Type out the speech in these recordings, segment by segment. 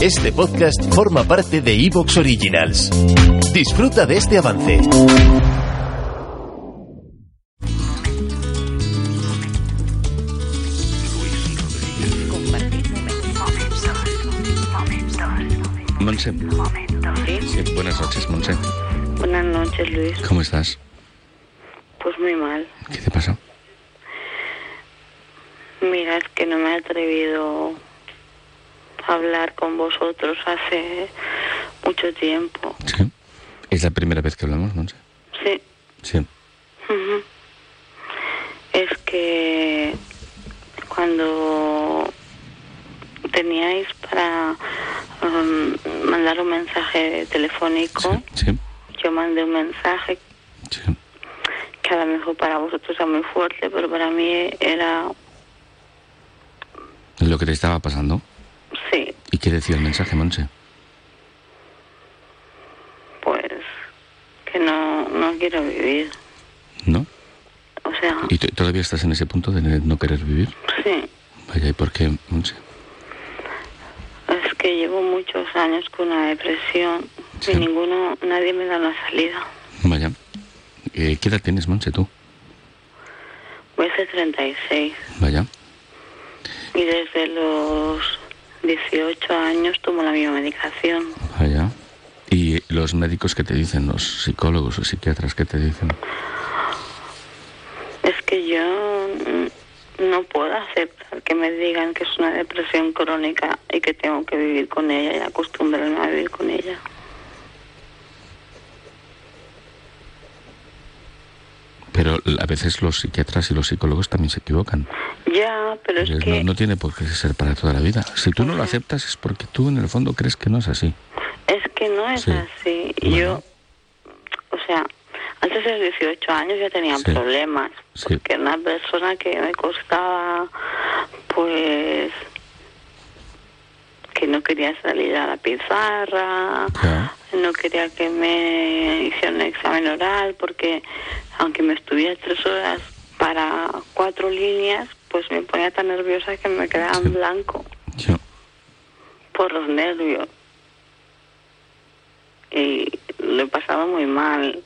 Este podcast forma parte de Evox Originals. Disfruta de este avance. Monse. Sí, buenas noches, Monse. Buenas noches, Luis. ¿Cómo estás? Pues muy mal. ¿Qué te pasó? Mira, es que no me he atrevido hablar con vosotros hace mucho tiempo. Sí. ¿Es la primera vez que hablamos, Monse? Sí. Sí. Es que cuando teníais para um, mandar un mensaje telefónico, Sí. yo mandé un mensaje Sí. que a lo mejor para vosotros era muy fuerte, pero para mí era, Lo que te estaba pasando. ¿Y qué decía el mensaje, Monse? pues que no, no quiero vivir. ¿No? O sea, ¿Y todavía estás en ese punto de no querer vivir? sí, Vaya, ¿y por qué, Monse? es que llevo muchos años con una depresión Sí. y ninguno, nadie me da una salida. Vaya. Eh, ¿Qué edad tienes, Monse, tú? A ser 36 Vaya. y desde los 18 años tomo la misma medicación. Vaya. ¿Y los médicos qué te dicen? ¿Los psicólogos o psiquiatras qué te dicen? Es que yo no puedo aceptar que me digan que es una depresión crónica y que tengo que vivir con ella y acostumbrarme a vivir con ella. Pero a veces los psiquiatras y los psicólogos también se equivocan. Ya, pero es Pues que no, no tiene por qué ser para toda la vida. Si tú no lo aceptas es porque tú en el fondo crees que no es así. es que no es Sí. así. Bueno. Yo, o sea, antes de los 18 años ya tenía Sí. problemas, Sí. porque era una persona que me costaba, pues, que no quería salir a la pizarra, Ya. no quería que me hiciera un examen oral, porque aunque me estuviera tres horas para cuatro líneas, pues me ponía tan nerviosa que me quedaba en Sí. blanco Yo. por los nervios. Y lo he pasado muy mal.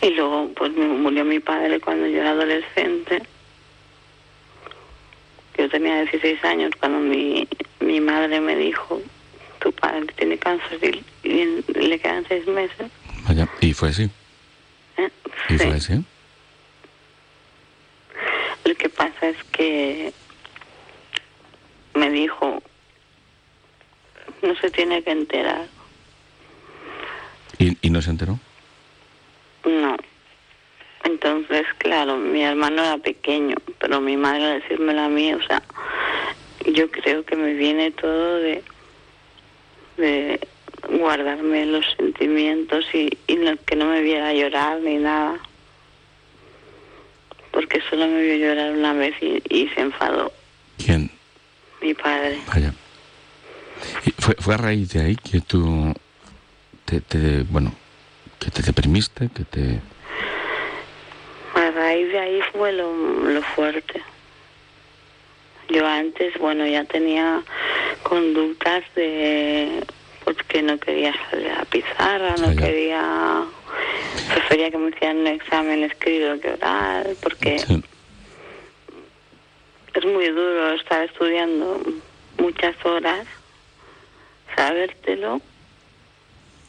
Y luego, pues me murió mi padre cuando yo era adolescente. Yo tenía 16 años cuando mi, mi madre me dijo, tu padre tiene cáncer y, y le quedan seis meses. Vaya. Y fue así. ¿Eh? Y Sí. fue así. Lo que pasa es que me dijo, no se tiene que enterar. ¿Y, y no se enteró? No. Entonces, claro, mi hermano era pequeño, pero mi madre al decírmelo a mí, o sea, yo creo que me viene todo de, de guardarme los sentimientos y no- que no me viera llorar ni nada. Porque solo me vio llorar una vez y, y se enfadó ¿Quién? mi padre. Vaya. Y fue, fue a raíz de ahí que tú te, te- bueno, que te deprimiste, que te... A raíz de ahí fue lo, lo fuerte. Yo antes, bueno, ya tenía conductas de pues que no quería salir a la pizarra, no quería prefería que me hicieran un examen escrito que oral, porque Sí. es muy duro estar estudiando muchas horas, sabértelo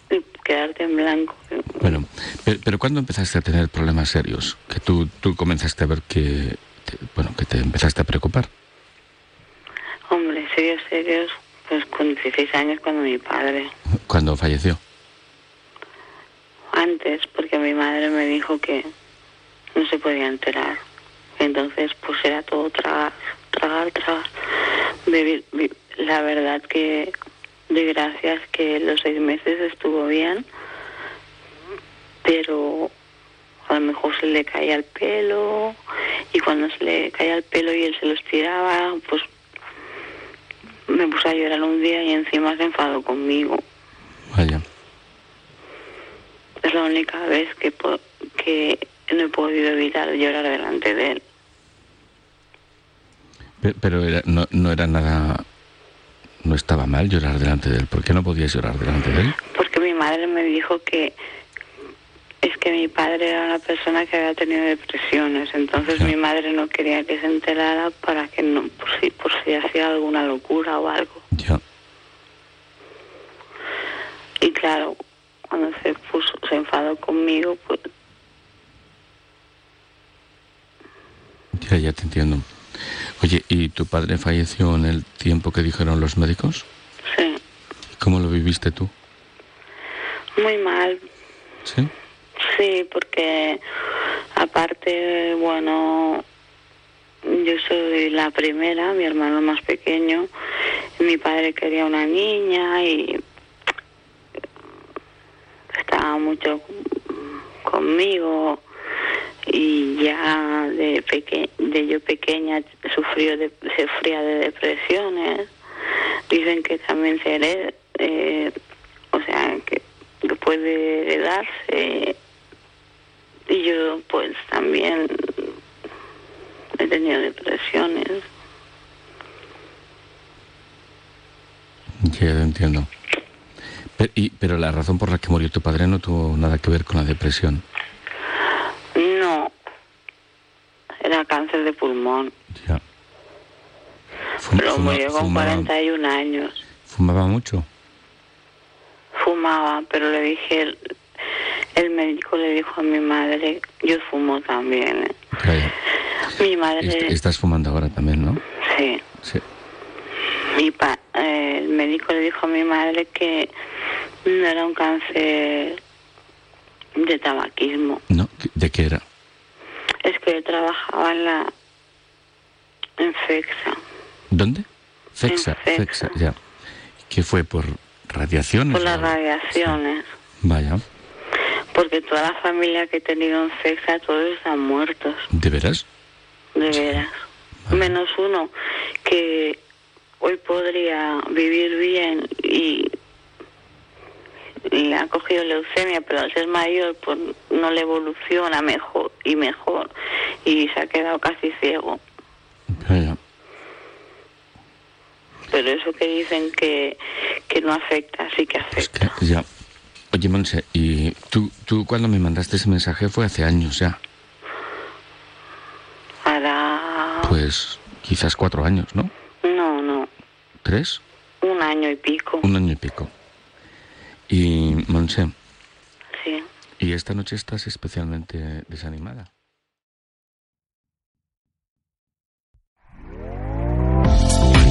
y quedarte en blanco. Bueno, pero, pero ¿cuándo empezaste a tener problemas serios? Que tú, tú comenzaste a ver que, te- bueno, que te empezaste a preocupar. Hombre, serios, serios, pues con 16 años cuando mi padre. Cuando falleció. Antes, porque mi madre me dijo que no se podía enterar. Entonces, pues era todo tragar, tragar, tragar. la verdad que de gracias que los seis meses estuvo bien, pero a lo mejor se le caía el pelo y cuando se le caía el pelo y él se los tiraba, pues me puse a llorar un día y encima se enfadó conmigo. Vaya. Es la única vez que, po- que no he podido evitar llorar delante de él. Pe- Pero era- no, no era nada... No estaba mal llorar delante de él. ¿Por qué no podías llorar delante de él? Porque mi madre me dijo que es que mi padre era una persona que había tenido depresiones, entonces mi madre no quería que se enterara para que no, por si, por si hacía alguna locura o algo. Ya. Y claro, cuando se puso, se enfadó conmigo, pues Ya, ya te entiendo. Oye, ¿y tu padre falleció en el tiempo que dijeron los médicos? sí, ¿Cómo lo viviste tú? muy mal. ¿Sí? Sí, porque aparte, bueno, yo soy la primera, mi hermano más pequeño, mi padre quería una niña y estaba mucho conmigo y ya de peque de yo pequeña sufrió de, sufría de depresiones. Dicen que también se hereda eh, o sea que, que puede heredarse y yo pues también he tenido depresiones Ya te entiendo. Pero, y- pero la razón por la que murió tu padre no tuvo nada que ver con la depresión. no era cáncer de pulmón Ya. Fum- pero fuma- murió con fumaba, 41 años fumaba mucho. fumaba, pero le dije, el, médico le dijo a mi madre, yo fumo también. ¿eh? Mi madre, Est- estás fumando ahora también, ¿no? sí, Sí. mi pa- eh, el médico le dijo a mi madre que no era un cáncer de tabaquismo. ¿No? ¿De qué era? Es que yo trabajaba en la en FEXA, ¿Dónde? Fexa, En Fexa. Fexa, ya. ¿Qué fue? ¿Por radiaciones? por las o- radiaciones. Vaya. Porque toda la familia que he tenido en todos están muertos. ¿De veras? de veras. Menos uno que hoy podría vivir bien y le ha cogido leucemia, pero al ser mayor pues no le evoluciona mejor y mejor y se ha quedado casi ciego. Pero eso que dicen que, que no afecta, sí que afecta. que ya. Oye, Monse, y tú, tú cuando me mandaste ese mensaje fue hace años ya. Hará... Pues quizás cuatro años, ¿no? No, no, ¿Tres? un año y pico. Un año y pico. Y, Monse, Sí. ¿y esta noche estás especialmente desanimada?